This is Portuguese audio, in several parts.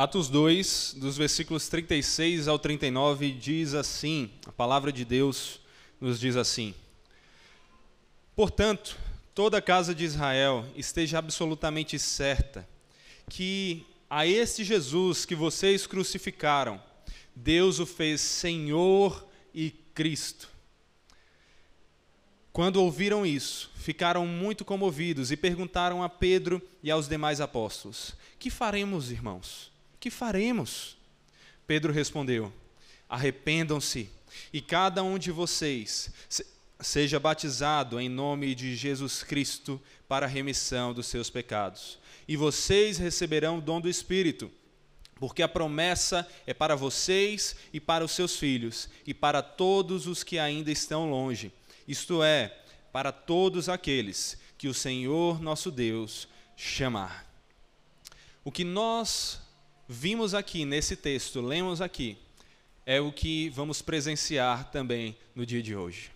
Atos 2, dos versículos 36 ao 39, diz assim: a palavra de Deus nos diz assim: Portanto, toda a casa de Israel esteja absolutamente certa que a este Jesus que vocês crucificaram, Deus o fez Senhor e Cristo. Quando ouviram isso, ficaram muito comovidos e perguntaram a Pedro e aos demais apóstolos: Que faremos, irmãos? Que faremos? Pedro respondeu: Arrependam-se e cada um de vocês seja batizado em nome de Jesus Cristo para a remissão dos seus pecados. E vocês receberão o dom do Espírito, porque a promessa é para vocês e para os seus filhos, e para todos os que ainda estão longe, isto é, para todos aqueles que o Senhor nosso Deus chamar. O que nós vimos aqui nesse texto, lemos aqui, é o que vamos presenciar também no dia de hoje.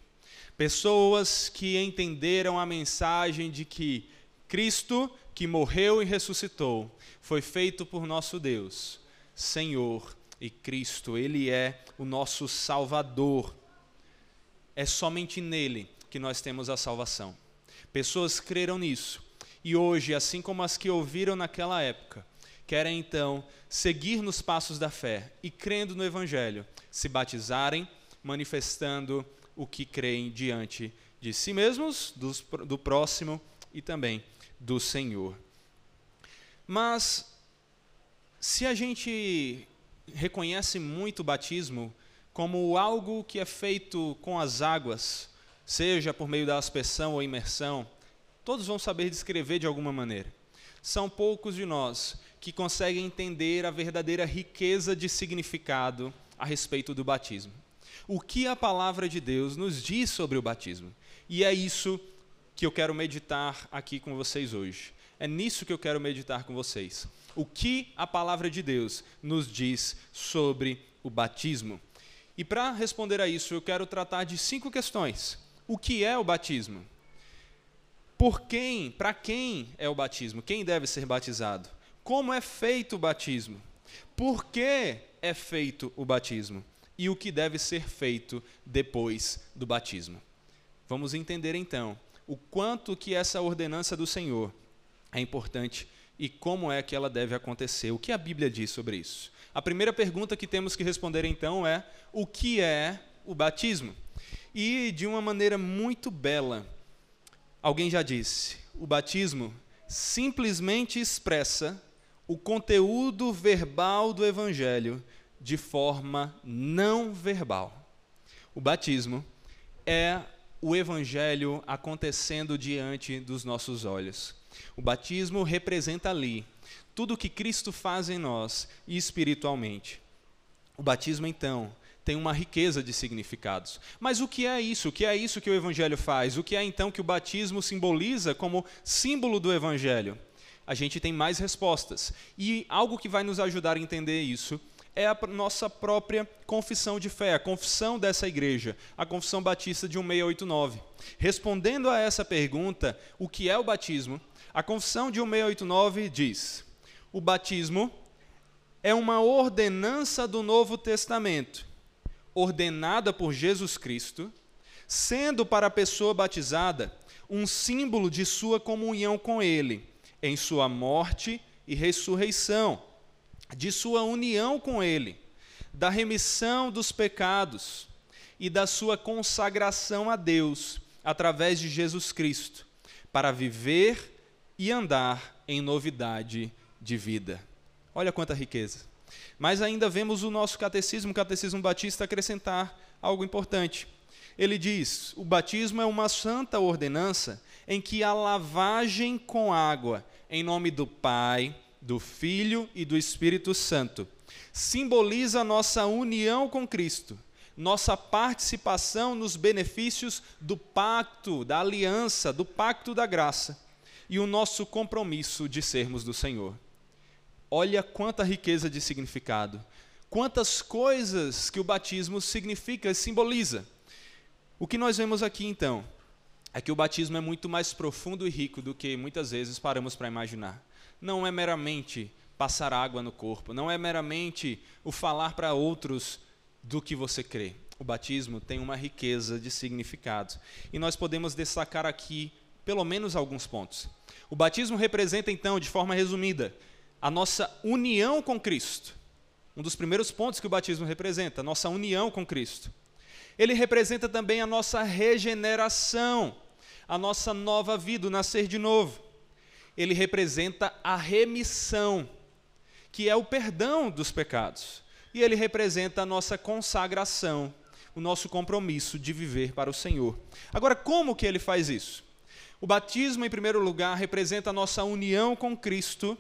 Pessoas que entenderam a mensagem de que Cristo, que morreu e ressuscitou, foi feito por nosso Deus, Senhor e Cristo, Ele é o nosso Salvador. É somente nele que nós temos a salvação. Pessoas creram nisso. E hoje, assim como as que ouviram naquela época, querem então seguir nos passos da fé e crendo no Evangelho, se batizarem, manifestando o que creem diante de si mesmos, do próximo e também do Senhor. Mas, se a gente reconhece muito o batismo como algo que é feito com as águas, seja por meio da aspersão ou imersão, todos vão saber descrever de alguma maneira. São poucos de nós que conseguem entender a verdadeira riqueza de significado a respeito do batismo o que a palavra de Deus nos diz sobre o batismo. E é isso que eu quero meditar aqui com vocês hoje. É nisso que eu quero meditar com vocês. O que a palavra de Deus nos diz sobre o batismo. E para responder a isso, eu quero tratar de cinco questões. O que é o batismo? Por quem, para quem é o batismo? Quem deve ser batizado? Como é feito o batismo? Por que é feito o batismo? e o que deve ser feito depois do batismo. Vamos entender então o quanto que essa ordenança do Senhor é importante e como é que ela deve acontecer. O que a Bíblia diz sobre isso? A primeira pergunta que temos que responder então é: o que é o batismo? E de uma maneira muito bela, alguém já disse: o batismo simplesmente expressa o conteúdo verbal do evangelho de forma não verbal. O batismo é o evangelho acontecendo diante dos nossos olhos. O batismo representa ali tudo que Cristo faz em nós espiritualmente. O batismo, então, tem uma riqueza de significados. Mas o que é isso? O que é isso que o Evangelho faz? O que é então que o batismo simboliza como símbolo do Evangelho? A gente tem mais respostas. E algo que vai nos ajudar a entender isso é a nossa própria confissão de fé, a confissão dessa igreja, a confissão batista de 1689. Respondendo a essa pergunta, o que é o batismo? A confissão de 1689 diz: o batismo é uma ordenança do Novo Testamento, ordenada por Jesus Cristo, sendo para a pessoa batizada um símbolo de sua comunhão com Ele, em sua morte e ressurreição de sua união com Ele, da remissão dos pecados e da sua consagração a Deus através de Jesus Cristo, para viver e andar em novidade de vida. Olha quanta riqueza. Mas ainda vemos o nosso catecismo, o catecismo batista, acrescentar algo importante. Ele diz: o batismo é uma santa ordenança em que a lavagem com água, em nome do Pai, do Filho e do Espírito Santo. Simboliza nossa união com Cristo, nossa participação nos benefícios do pacto, da aliança, do pacto da graça e o nosso compromisso de sermos do Senhor. Olha quanta riqueza de significado, quantas coisas que o batismo significa e simboliza. O que nós vemos aqui então é que o batismo é muito mais profundo e rico do que muitas vezes paramos para imaginar não é meramente passar água no corpo, não é meramente o falar para outros do que você crê. O batismo tem uma riqueza de significado. E nós podemos destacar aqui pelo menos alguns pontos. O batismo representa, então, de forma resumida, a nossa união com Cristo. Um dos primeiros pontos que o batismo representa, a nossa união com Cristo. Ele representa também a nossa regeneração, a nossa nova vida, o nascer de novo. Ele representa a remissão, que é o perdão dos pecados. E ele representa a nossa consagração, o nosso compromisso de viver para o Senhor. Agora, como que ele faz isso? O batismo, em primeiro lugar, representa a nossa união com Cristo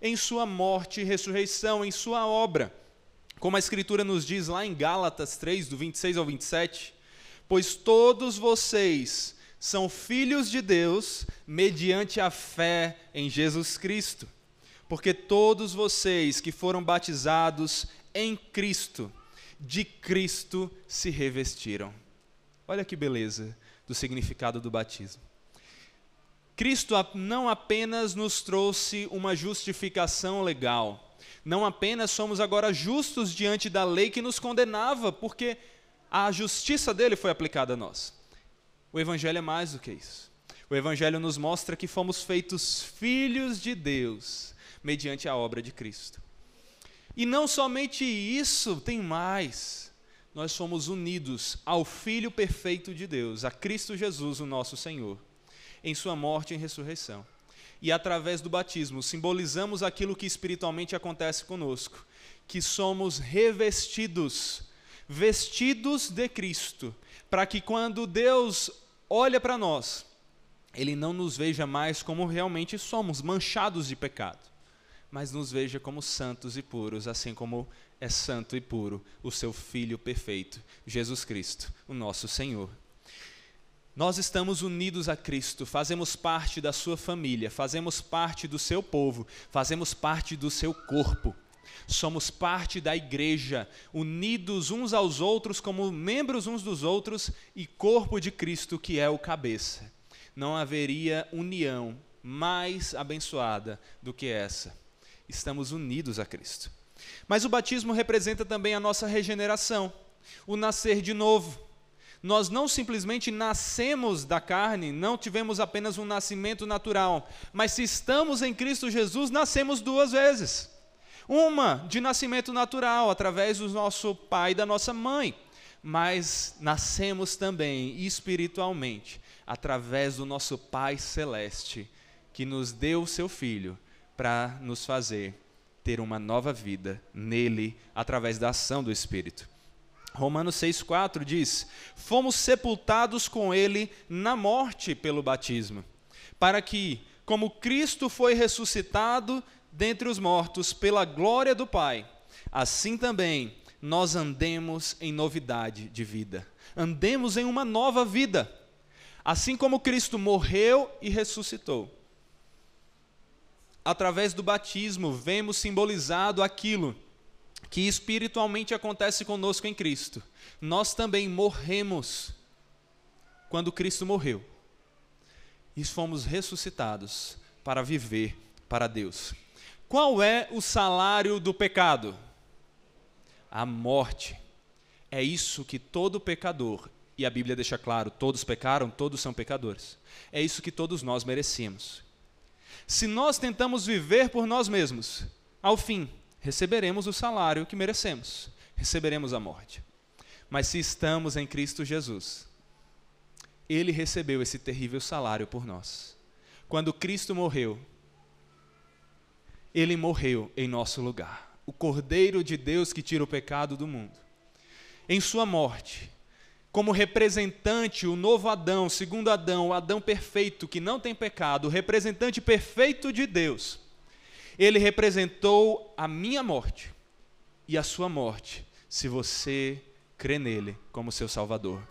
em sua morte e ressurreição, em sua obra. Como a Escritura nos diz lá em Gálatas 3, do 26 ao 27, pois todos vocês são filhos de Deus mediante a fé em Jesus Cristo. Porque todos vocês que foram batizados em Cristo, de Cristo se revestiram. Olha que beleza do significado do batismo. Cristo não apenas nos trouxe uma justificação legal, não apenas somos agora justos diante da lei que nos condenava, porque a justiça dele foi aplicada a nós. O Evangelho é mais do que isso. O Evangelho nos mostra que fomos feitos filhos de Deus mediante a obra de Cristo. E não somente isso, tem mais. Nós somos unidos ao Filho perfeito de Deus, a Cristo Jesus, o nosso Senhor em sua morte e ressurreição. E através do batismo simbolizamos aquilo que espiritualmente acontece conosco, que somos revestidos, vestidos de Cristo, para que quando Deus olha para nós, ele não nos veja mais como realmente somos, manchados de pecado, mas nos veja como santos e puros, assim como é santo e puro o seu Filho perfeito, Jesus Cristo, o nosso Senhor. Nós estamos unidos a Cristo, fazemos parte da sua família, fazemos parte do seu povo, fazemos parte do seu corpo. Somos parte da igreja, unidos uns aos outros como membros uns dos outros e corpo de Cristo, que é o cabeça. Não haveria união mais abençoada do que essa. Estamos unidos a Cristo. Mas o batismo representa também a nossa regeneração, o nascer de novo nós não simplesmente nascemos da carne, não tivemos apenas um nascimento natural, mas se estamos em Cristo Jesus, nascemos duas vezes. Uma de nascimento natural, através do nosso pai e da nossa mãe, mas nascemos também espiritualmente, através do nosso Pai Celeste, que nos deu o seu Filho para nos fazer ter uma nova vida nele, através da ação do Espírito. Romanos 6,4 diz: Fomos sepultados com ele na morte pelo batismo, para que, como Cristo foi ressuscitado dentre os mortos pela glória do Pai, assim também nós andemos em novidade de vida. Andemos em uma nova vida. Assim como Cristo morreu e ressuscitou. Através do batismo, vemos simbolizado aquilo que espiritualmente acontece conosco em Cristo. Nós também morremos quando Cristo morreu. E fomos ressuscitados para viver para Deus. Qual é o salário do pecado? A morte. É isso que todo pecador, e a Bíblia deixa claro: todos pecaram, todos são pecadores. É isso que todos nós merecemos. Se nós tentamos viver por nós mesmos, ao fim, receberemos o salário que merecemos, receberemos a morte. Mas se estamos em Cristo Jesus, Ele recebeu esse terrível salário por nós. Quando Cristo morreu, Ele morreu em nosso lugar. O Cordeiro de Deus que tira o pecado do mundo. Em Sua morte, como representante, o novo Adão, segundo Adão, o Adão perfeito que não tem pecado, o representante perfeito de Deus ele representou a minha morte e a sua morte, se você crê nele como seu Salvador.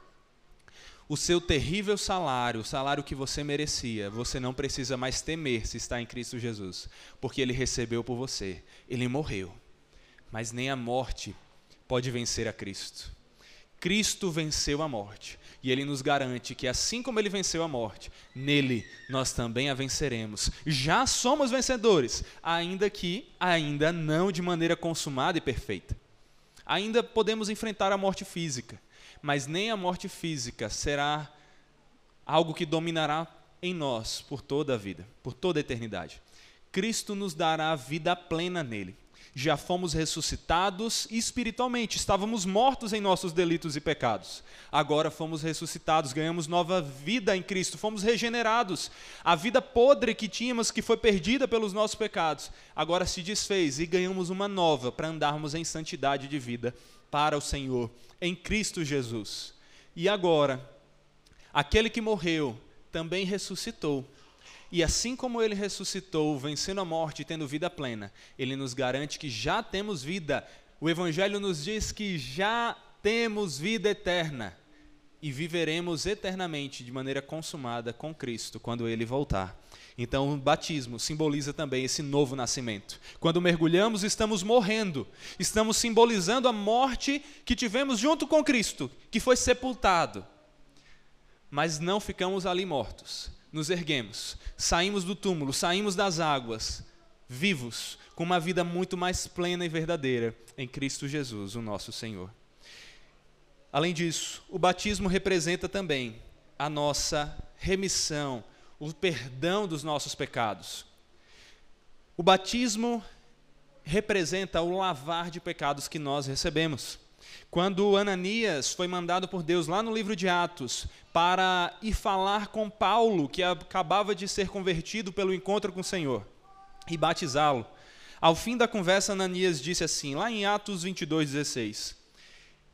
O seu terrível salário, o salário que você merecia, você não precisa mais temer se está em Cristo Jesus, porque ele recebeu por você. Ele morreu, mas nem a morte pode vencer a Cristo. Cristo venceu a morte. E ele nos garante que, assim como ele venceu a morte, nele nós também a venceremos. Já somos vencedores, ainda que ainda não de maneira consumada e perfeita. Ainda podemos enfrentar a morte física, mas nem a morte física será algo que dominará em nós por toda a vida, por toda a eternidade. Cristo nos dará vida plena nele já fomos ressuscitados espiritualmente, estávamos mortos em nossos delitos e pecados. Agora fomos ressuscitados, ganhamos nova vida em Cristo, fomos regenerados. A vida podre que tínhamos, que foi perdida pelos nossos pecados, agora se desfez e ganhamos uma nova para andarmos em santidade de vida para o Senhor, em Cristo Jesus. E agora, aquele que morreu também ressuscitou e assim como ele ressuscitou, vencendo a morte e tendo vida plena, ele nos garante que já temos vida. O Evangelho nos diz que já temos vida eterna e viveremos eternamente de maneira consumada com Cristo quando ele voltar. Então, o batismo simboliza também esse novo nascimento. Quando mergulhamos, estamos morrendo, estamos simbolizando a morte que tivemos junto com Cristo, que foi sepultado. Mas não ficamos ali mortos nos erguemos, saímos do túmulo, saímos das águas, vivos, com uma vida muito mais plena e verdadeira em Cristo Jesus, o nosso Senhor. Além disso, o batismo representa também a nossa remissão, o perdão dos nossos pecados. O batismo representa o lavar de pecados que nós recebemos. Quando Ananias foi mandado por Deus lá no livro de Atos para ir falar com Paulo, que acabava de ser convertido pelo encontro com o Senhor, e batizá-lo. Ao fim da conversa, Ananias disse assim, lá em Atos 22, 16: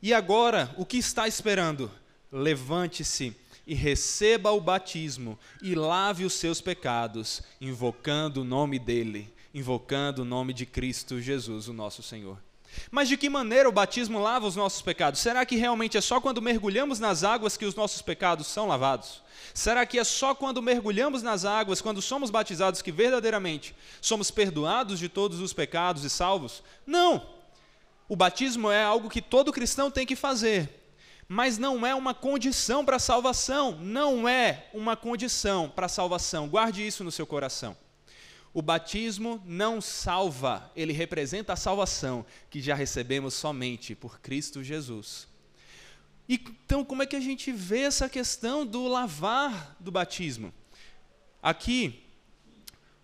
E agora, o que está esperando? Levante-se e receba o batismo e lave os seus pecados, invocando o nome dele, invocando o nome de Cristo Jesus, o nosso Senhor. Mas de que maneira o batismo lava os nossos pecados? Será que realmente é só quando mergulhamos nas águas que os nossos pecados são lavados? Será que é só quando mergulhamos nas águas, quando somos batizados, que verdadeiramente somos perdoados de todos os pecados e salvos? Não! O batismo é algo que todo cristão tem que fazer, mas não é uma condição para a salvação. Não é uma condição para a salvação. Guarde isso no seu coração. O batismo não salva, ele representa a salvação que já recebemos somente por Cristo Jesus. Então, como é que a gente vê essa questão do lavar do batismo? Aqui,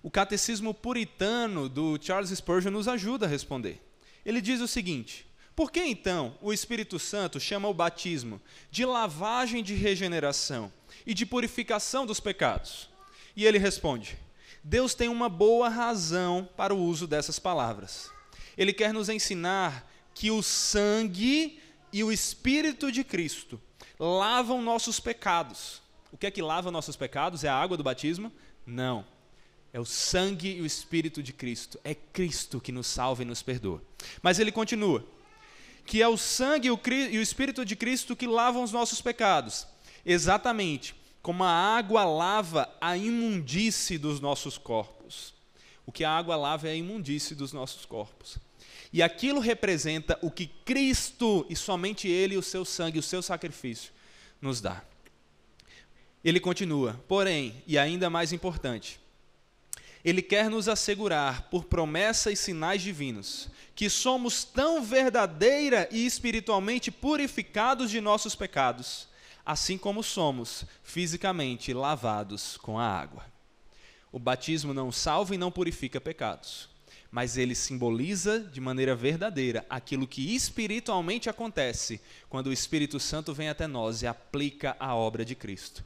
o catecismo puritano do Charles Spurgeon nos ajuda a responder. Ele diz o seguinte: por que então o Espírito Santo chama o batismo de lavagem de regeneração e de purificação dos pecados? E ele responde: Deus tem uma boa razão para o uso dessas palavras. Ele quer nos ensinar que o sangue e o Espírito de Cristo lavam nossos pecados. O que é que lava nossos pecados? É a água do batismo? Não. É o sangue e o Espírito de Cristo. É Cristo que nos salva e nos perdoa. Mas ele continua: que é o sangue e o Espírito de Cristo que lavam os nossos pecados. Exatamente como a água lava a imundície dos nossos corpos. O que a água lava é a imundície dos nossos corpos. E aquilo representa o que Cristo e somente Ele, o seu sangue, o seu sacrifício, nos dá. Ele continua, porém, e ainda mais importante, ele quer nos assegurar, por promessa e sinais divinos, que somos tão verdadeira e espiritualmente purificados de nossos pecados, assim como somos fisicamente lavados com a água. O batismo não salva e não purifica pecados, mas ele simboliza de maneira verdadeira aquilo que espiritualmente acontece quando o Espírito Santo vem até nós e aplica a obra de Cristo.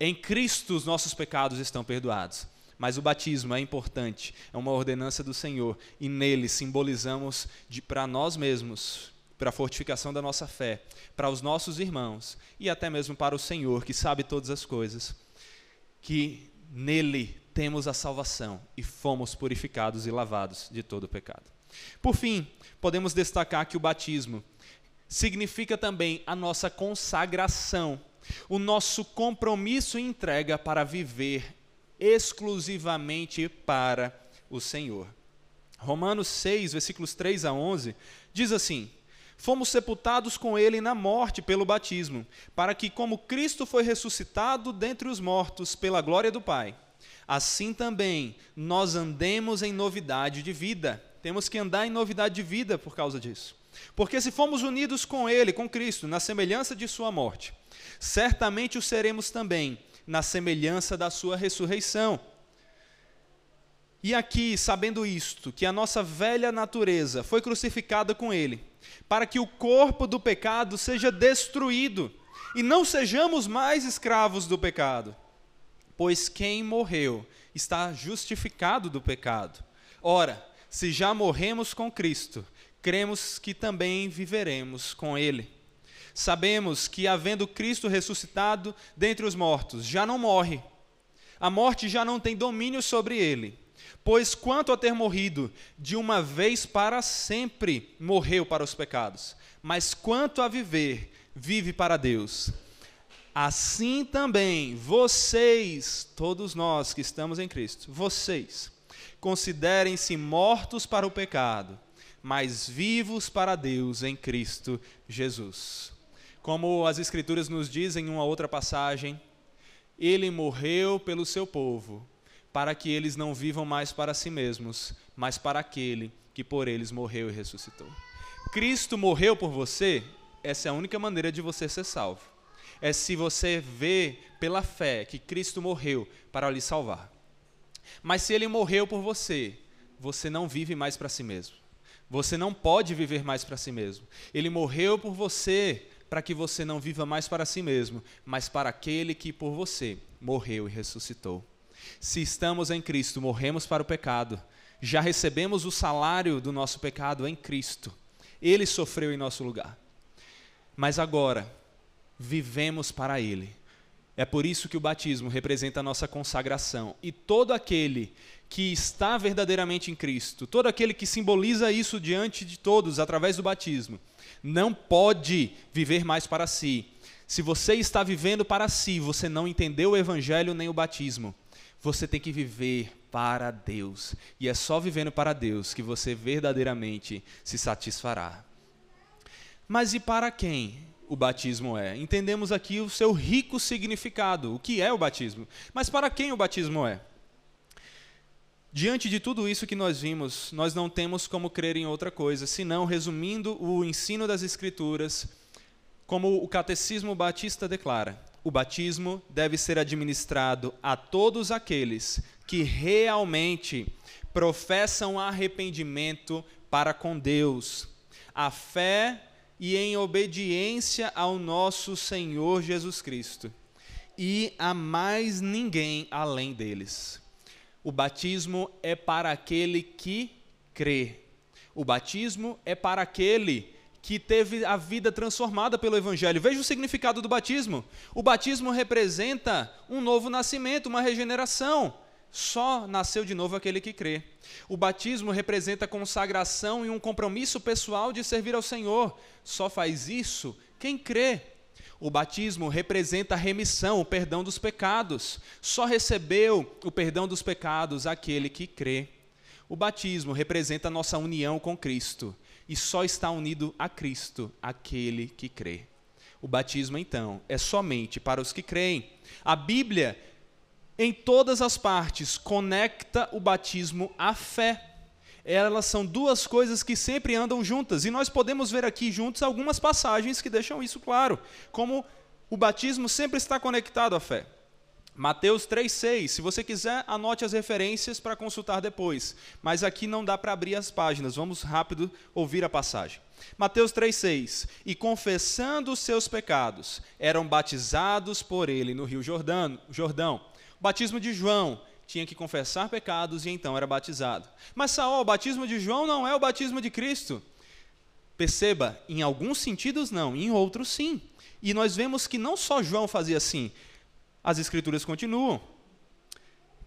Em Cristo os nossos pecados estão perdoados. Mas o batismo é importante, é uma ordenança do Senhor, e nele simbolizamos para nós mesmos para a fortificação da nossa fé, para os nossos irmãos e até mesmo para o Senhor, que sabe todas as coisas, que nele temos a salvação e fomos purificados e lavados de todo o pecado. Por fim, podemos destacar que o batismo significa também a nossa consagração, o nosso compromisso e entrega para viver exclusivamente para o Senhor. Romanos 6, versículos 3 a 11, diz assim: fomos sepultados com ele na morte pelo batismo, para que, como Cristo foi ressuscitado dentre os mortos pela glória do Pai, assim também nós andemos em novidade de vida. Temos que andar em novidade de vida por causa disso. Porque se fomos unidos com Ele, com Cristo, na semelhança de Sua morte, certamente o seremos também na semelhança da Sua ressurreição. E aqui, sabendo isto, que a nossa velha natureza foi crucificada com Ele, para que o corpo do pecado seja destruído e não sejamos mais escravos do pecado. Pois quem morreu está justificado do pecado. Ora, se já morremos com Cristo, cremos que também viveremos com Ele. Sabemos que, havendo Cristo ressuscitado dentre os mortos, já não morre. A morte já não tem domínio sobre ele. Pois, quanto a ter morrido, de uma vez para sempre morreu para os pecados. Mas quanto a viver, vive para Deus. Assim também vocês, todos nós que estamos em Cristo, vocês, considerem-se mortos para o pecado mas vivos para Deus em Cristo Jesus. Como as Escrituras nos dizem em uma outra passagem, ele morreu pelo seu povo, para que eles não vivam mais para si mesmos, mas para aquele que por eles morreu e ressuscitou. Cristo morreu por você, essa é a única maneira de você ser salvo. É se você vê pela fé que Cristo morreu para lhe salvar. Mas se ele morreu por você, você não vive mais para si mesmo. Você não pode viver mais para si mesmo. Ele morreu por você para que você não viva mais para si mesmo, mas para aquele que por você morreu e ressuscitou. Se estamos em Cristo, morremos para o pecado, já recebemos o salário do nosso pecado em Cristo. Ele sofreu em nosso lugar. Mas agora, vivemos para Ele. É por isso que o batismo representa a nossa consagração. E todo aquele que está verdadeiramente em Cristo, todo aquele que simboliza isso diante de todos através do batismo, não pode viver mais para si. Se você está vivendo para si, você não entendeu o evangelho nem o batismo. Você tem que viver para Deus. E é só vivendo para Deus que você verdadeiramente se satisfará. Mas e para quem o batismo é? Entendemos aqui o seu rico significado, o que é o batismo. Mas para quem o batismo é? Diante de tudo isso que nós vimos, nós não temos como crer em outra coisa, senão, resumindo o ensino das Escrituras, como o Catecismo Batista declara: o batismo deve ser administrado a todos aqueles que realmente professam arrependimento para com Deus, a fé e em obediência ao nosso Senhor Jesus Cristo, e a mais ninguém além deles. O batismo é para aquele que crê. O batismo é para aquele que teve a vida transformada pelo Evangelho. Veja o significado do batismo. O batismo representa um novo nascimento, uma regeneração. Só nasceu de novo aquele que crê. O batismo representa consagração e um compromisso pessoal de servir ao Senhor. Só faz isso quem crê. O batismo representa a remissão, o perdão dos pecados. Só recebeu o perdão dos pecados aquele que crê. O batismo representa a nossa união com Cristo. E só está unido a Cristo aquele que crê. O batismo, então, é somente para os que creem. A Bíblia, em todas as partes, conecta o batismo à fé elas são duas coisas que sempre andam juntas. E nós podemos ver aqui juntos algumas passagens que deixam isso claro, como o batismo sempre está conectado à fé. Mateus 3,6. Se você quiser, anote as referências para consultar depois. Mas aqui não dá para abrir as páginas. Vamos rápido ouvir a passagem. Mateus 3,6. E confessando os seus pecados, eram batizados por ele no rio Jordão. Jordão. O batismo de João tinha que confessar pecados e então era batizado. Mas Saul, o batismo de João não é o batismo de Cristo. Perceba, em alguns sentidos não, em outros sim. E nós vemos que não só João fazia assim. As escrituras continuam.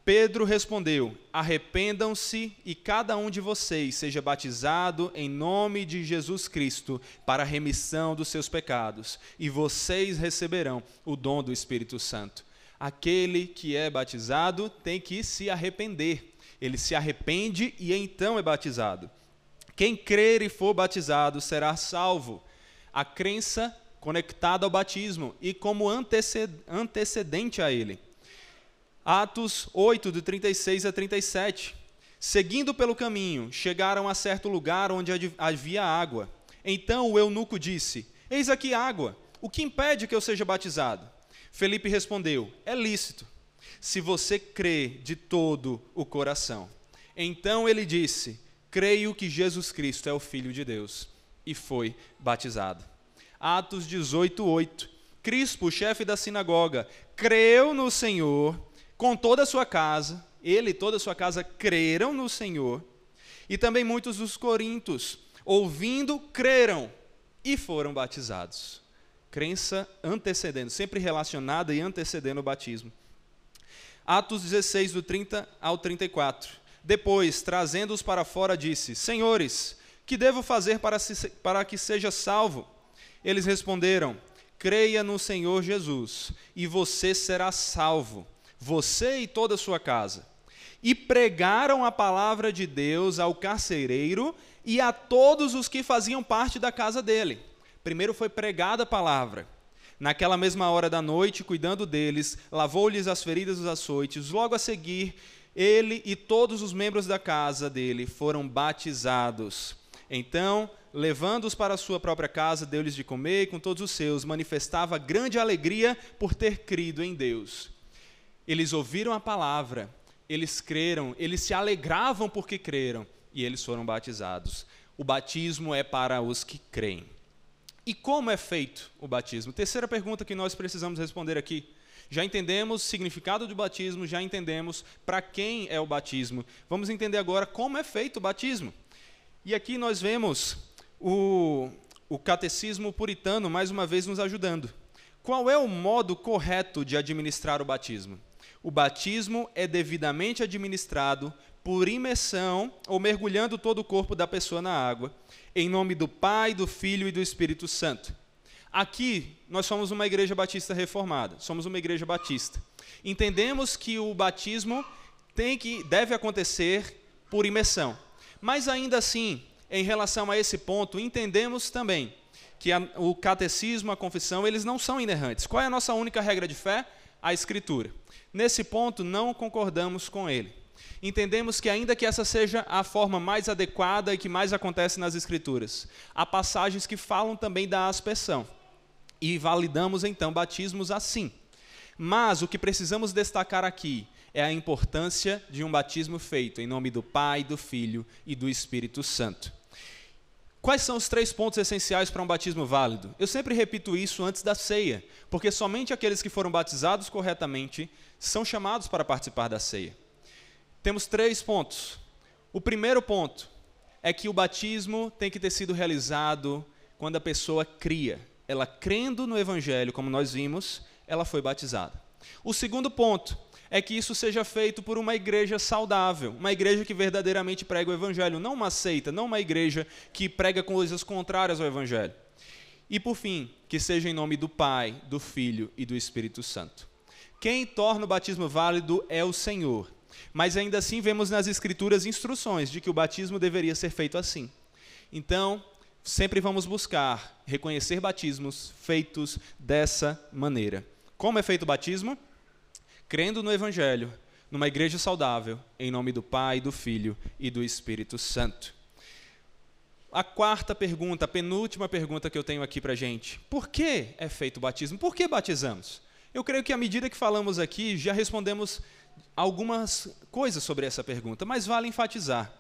Pedro respondeu: Arrependam-se e cada um de vocês seja batizado em nome de Jesus Cristo para a remissão dos seus pecados, e vocês receberão o dom do Espírito Santo aquele que é batizado tem que se arrepender. Ele se arrepende e então é batizado. Quem crer e for batizado será salvo. A crença conectada ao batismo e como antecedente a ele. Atos 8, de 36 a 37. Seguindo pelo caminho, chegaram a certo lugar onde havia água. Então o eunuco disse: Eis aqui água. O que impede que eu seja batizado? Felipe respondeu: É lícito, se você crê de todo o coração. Então ele disse: Creio que Jesus Cristo é o Filho de Deus. E foi batizado. Atos 18, 8. Crispo, chefe da sinagoga, creu no Senhor com toda a sua casa, ele e toda a sua casa creram no Senhor, e também muitos dos corintos, ouvindo, creram e foram batizados. Crença antecedendo, sempre relacionada e antecedendo o batismo. Atos 16, do 30 ao 34. Depois, trazendo-os para fora, disse: Senhores, que devo fazer para, se, para que seja salvo? Eles responderam: Creia no Senhor Jesus, e você será salvo você e toda a sua casa. E pregaram a palavra de Deus ao carcereiro e a todos os que faziam parte da casa dele. Primeiro foi pregada a palavra. Naquela mesma hora da noite, cuidando deles, lavou-lhes as feridas dos açoites. Logo a seguir, ele e todos os membros da casa dele foram batizados. Então, levando-os para a sua própria casa, deu-lhes de comer e com todos os seus manifestava grande alegria por ter crido em Deus. Eles ouviram a palavra, eles creram, eles se alegravam porque creram e eles foram batizados. O batismo é para os que creem. E como é feito o batismo? Terceira pergunta que nós precisamos responder aqui. Já entendemos o significado do batismo, já entendemos para quem é o batismo. Vamos entender agora como é feito o batismo. E aqui nós vemos o, o catecismo puritano mais uma vez nos ajudando. Qual é o modo correto de administrar o batismo? o batismo é devidamente administrado por imersão ou mergulhando todo o corpo da pessoa na água, em nome do Pai, do Filho e do Espírito Santo. Aqui nós somos uma igreja batista reformada, somos uma igreja batista. Entendemos que o batismo tem que deve acontecer por imersão. Mas ainda assim, em relação a esse ponto, entendemos também que a, o catecismo, a confissão, eles não são inerrantes. Qual é a nossa única regra de fé? A escritura. Nesse ponto, não concordamos com ele. Entendemos que, ainda que essa seja a forma mais adequada e que mais acontece nas Escrituras, há passagens que falam também da aspersão. E validamos então batismos assim. Mas o que precisamos destacar aqui é a importância de um batismo feito em nome do Pai, do Filho e do Espírito Santo. Quais são os três pontos essenciais para um batismo válido? Eu sempre repito isso antes da ceia, porque somente aqueles que foram batizados corretamente são chamados para participar da ceia. Temos três pontos. O primeiro ponto é que o batismo tem que ter sido realizado quando a pessoa cria. Ela crendo no Evangelho, como nós vimos, ela foi batizada. O segundo ponto é que isso seja feito por uma igreja saudável, uma igreja que verdadeiramente prega o Evangelho, não uma seita, não uma igreja que prega coisas contrárias ao Evangelho. E por fim, que seja em nome do Pai, do Filho e do Espírito Santo. Quem torna o batismo válido é o Senhor. Mas ainda assim vemos nas Escrituras instruções de que o batismo deveria ser feito assim. Então, sempre vamos buscar reconhecer batismos feitos dessa maneira. Como é feito o batismo? Crendo no Evangelho, numa igreja saudável, em nome do Pai, do Filho e do Espírito Santo. A quarta pergunta, a penúltima pergunta que eu tenho aqui para gente: por que é feito o batismo? Por que batizamos? Eu creio que à medida que falamos aqui, já respondemos algumas coisas sobre essa pergunta, mas vale enfatizar.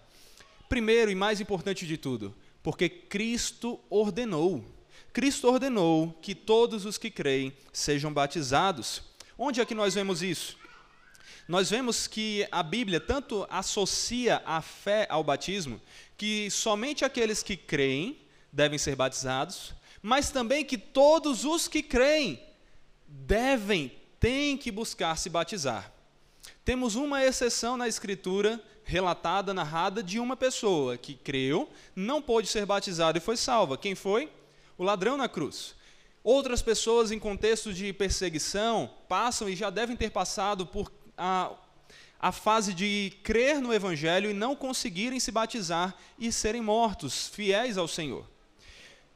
Primeiro e mais importante de tudo, porque Cristo ordenou. Cristo ordenou que todos os que creem sejam batizados. Onde é que nós vemos isso? Nós vemos que a Bíblia tanto associa a fé ao batismo, que somente aqueles que creem devem ser batizados, mas também que todos os que creem devem, têm que buscar se batizar. Temos uma exceção na Escritura relatada, narrada, de uma pessoa que creu, não pôde ser batizada e foi salva. Quem foi? O ladrão na cruz. Outras pessoas, em contexto de perseguição, passam e já devem ter passado por a, a fase de crer no Evangelho e não conseguirem se batizar e serem mortos, fiéis ao Senhor.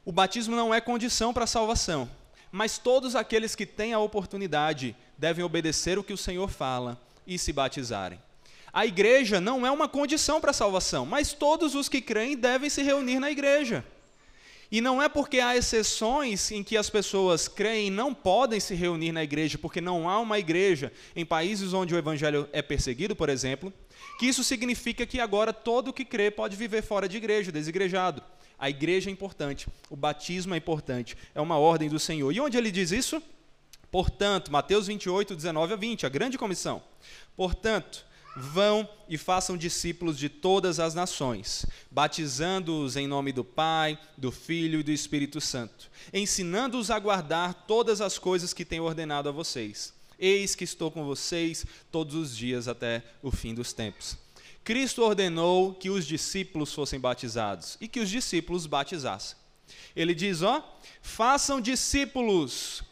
O batismo não é condição para a salvação, mas todos aqueles que têm a oportunidade devem obedecer o que o Senhor fala e se batizarem. A igreja não é uma condição para a salvação, mas todos os que creem devem se reunir na igreja. E não é porque há exceções em que as pessoas creem e não podem se reunir na igreja, porque não há uma igreja em países onde o evangelho é perseguido, por exemplo, que isso significa que agora todo que crê pode viver fora de igreja, desigrejado. A igreja é importante, o batismo é importante, é uma ordem do Senhor. E onde ele diz isso? Portanto, Mateus 28, 19 a 20, a grande comissão. Portanto, Vão e façam discípulos de todas as nações, batizando-os em nome do Pai, do Filho e do Espírito Santo, ensinando-os a guardar todas as coisas que tenho ordenado a vocês. Eis que estou com vocês todos os dias até o fim dos tempos. Cristo ordenou que os discípulos fossem batizados e que os discípulos batizassem. Ele diz: ó, façam discípulos.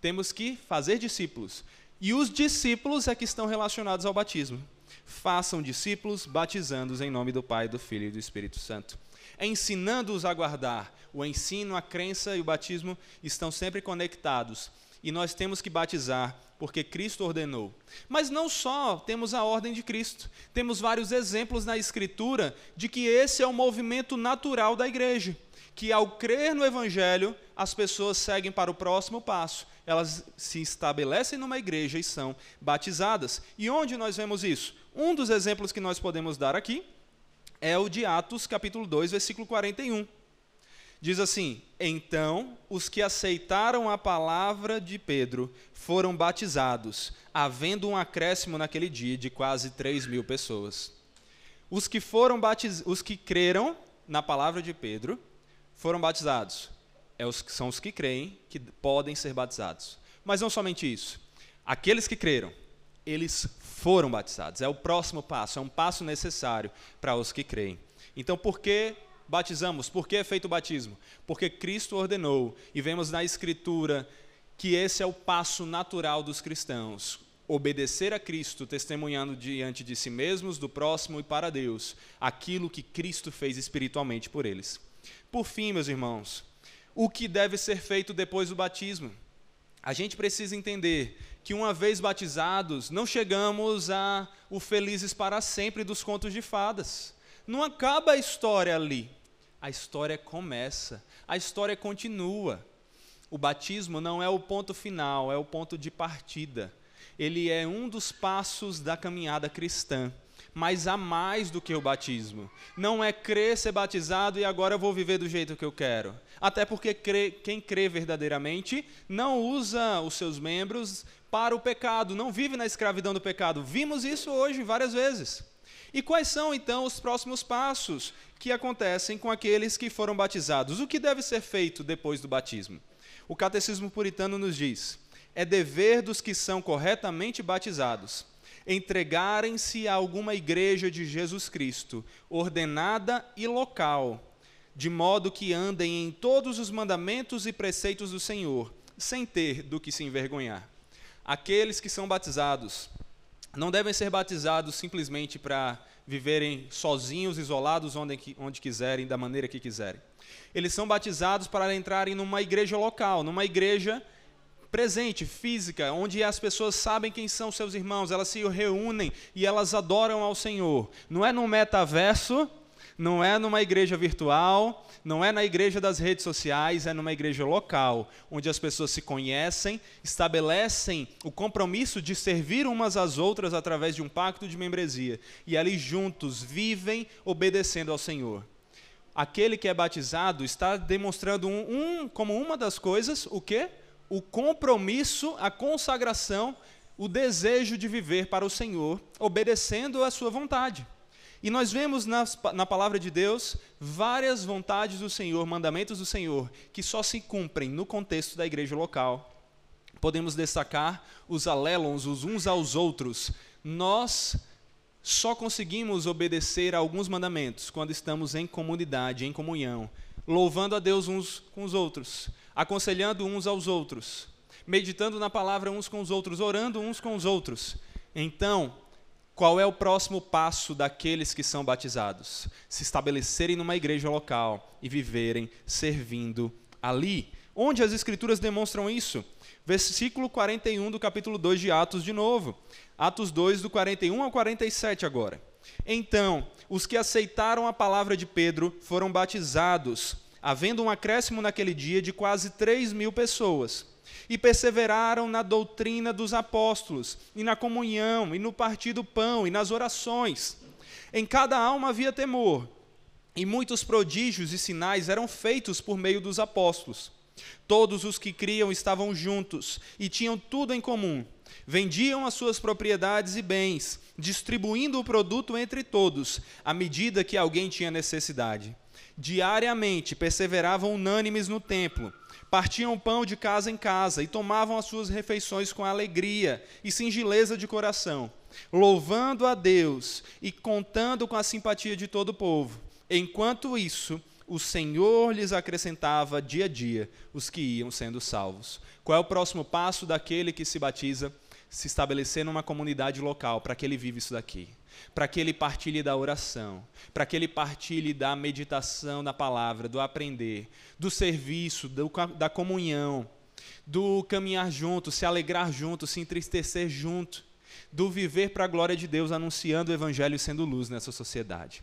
Temos que fazer discípulos. E os discípulos é que estão relacionados ao batismo façam discípulos, batizando-os em nome do Pai, do Filho e do Espírito Santo. Ensinando-os a guardar. O ensino, a crença e o batismo estão sempre conectados. E nós temos que batizar, porque Cristo ordenou. Mas não só temos a ordem de Cristo, temos vários exemplos na Escritura de que esse é o movimento natural da igreja. Que ao crer no Evangelho, as pessoas seguem para o próximo passo. Elas se estabelecem numa igreja e são batizadas. E onde nós vemos isso? Um dos exemplos que nós podemos dar aqui é o de Atos, capítulo 2, versículo 41. Diz assim: Então os que aceitaram a palavra de Pedro foram batizados, havendo um acréscimo naquele dia de quase 3 mil pessoas. Os que foram batiz... os que creram na palavra de Pedro foram batizados. É os, são os que creem que podem ser batizados. Mas não somente isso. Aqueles que creram, eles foram batizados. É o próximo passo, é um passo necessário para os que creem. Então, por que batizamos? Por que é feito o batismo? Porque Cristo ordenou e vemos na Escritura que esse é o passo natural dos cristãos. Obedecer a Cristo, testemunhando diante de si mesmos, do próximo e para Deus, aquilo que Cristo fez espiritualmente por eles. Por fim, meus irmãos, o que deve ser feito depois do batismo? A gente precisa entender que uma vez batizados, não chegamos a o felizes para sempre dos contos de fadas. Não acaba a história ali. A história começa, a história continua. O batismo não é o ponto final, é o ponto de partida. Ele é um dos passos da caminhada cristã mas há mais do que o batismo. Não é crer, ser batizado e agora eu vou viver do jeito que eu quero. Até porque crê, quem crê verdadeiramente não usa os seus membros para o pecado, não vive na escravidão do pecado. Vimos isso hoje várias vezes. E quais são então os próximos passos que acontecem com aqueles que foram batizados? O que deve ser feito depois do batismo? O catecismo puritano nos diz: é dever dos que são corretamente batizados entregarem-se a alguma igreja de Jesus Cristo, ordenada e local, de modo que andem em todos os mandamentos e preceitos do Senhor, sem ter do que se envergonhar. Aqueles que são batizados não devem ser batizados simplesmente para viverem sozinhos, isolados, onde, onde quiserem, da maneira que quiserem. Eles são batizados para entrarem numa igreja local, numa igreja presente, física, onde as pessoas sabem quem são seus irmãos, elas se reúnem e elas adoram ao Senhor. Não é no metaverso, não é numa igreja virtual, não é na igreja das redes sociais, é numa igreja local, onde as pessoas se conhecem, estabelecem o compromisso de servir umas às outras através de um pacto de membresia e ali juntos vivem obedecendo ao Senhor. Aquele que é batizado está demonstrando um, um como uma das coisas o que? O compromisso, a consagração, o desejo de viver para o Senhor, obedecendo a sua vontade. E nós vemos nas, na palavra de Deus várias vontades do Senhor, mandamentos do Senhor, que só se cumprem no contexto da igreja local. Podemos destacar os alélons, os uns aos outros. Nós só conseguimos obedecer a alguns mandamentos quando estamos em comunidade, em comunhão, louvando a Deus uns com os outros, aconselhando uns aos outros, meditando na palavra uns com os outros, orando uns com os outros. Então, Qual é o próximo passo daqueles que são batizados? Se estabelecerem numa igreja local e viverem servindo ali. Onde as Escrituras demonstram isso? Versículo 41 do capítulo 2 de Atos, de novo. Atos 2, do 41 ao 47 agora. Então, os que aceitaram a palavra de Pedro foram batizados, havendo um acréscimo naquele dia de quase 3 mil pessoas e perseveraram na doutrina dos apóstolos, e na comunhão, e no partir do pão, e nas orações. Em cada alma havia temor, e muitos prodígios e sinais eram feitos por meio dos apóstolos. Todos os que criam estavam juntos e tinham tudo em comum. Vendiam as suas propriedades e bens, distribuindo o produto entre todos, à medida que alguém tinha necessidade. Diariamente perseveravam unânimes no templo partiam pão de casa em casa e tomavam as suas refeições com alegria e singeleza de coração, louvando a Deus e contando com a simpatia de todo o povo. Enquanto isso, o Senhor lhes acrescentava dia a dia os que iam sendo salvos. Qual é o próximo passo daquele que se batiza? Se estabelecer numa comunidade local para que ele viva isso daqui para que ele partilhe da oração, para que ele partilhe da meditação na palavra, do aprender, do serviço, do, da comunhão, do caminhar junto, se alegrar junto, se entristecer junto, do viver para a glória de Deus, anunciando o evangelho e sendo luz nessa sociedade.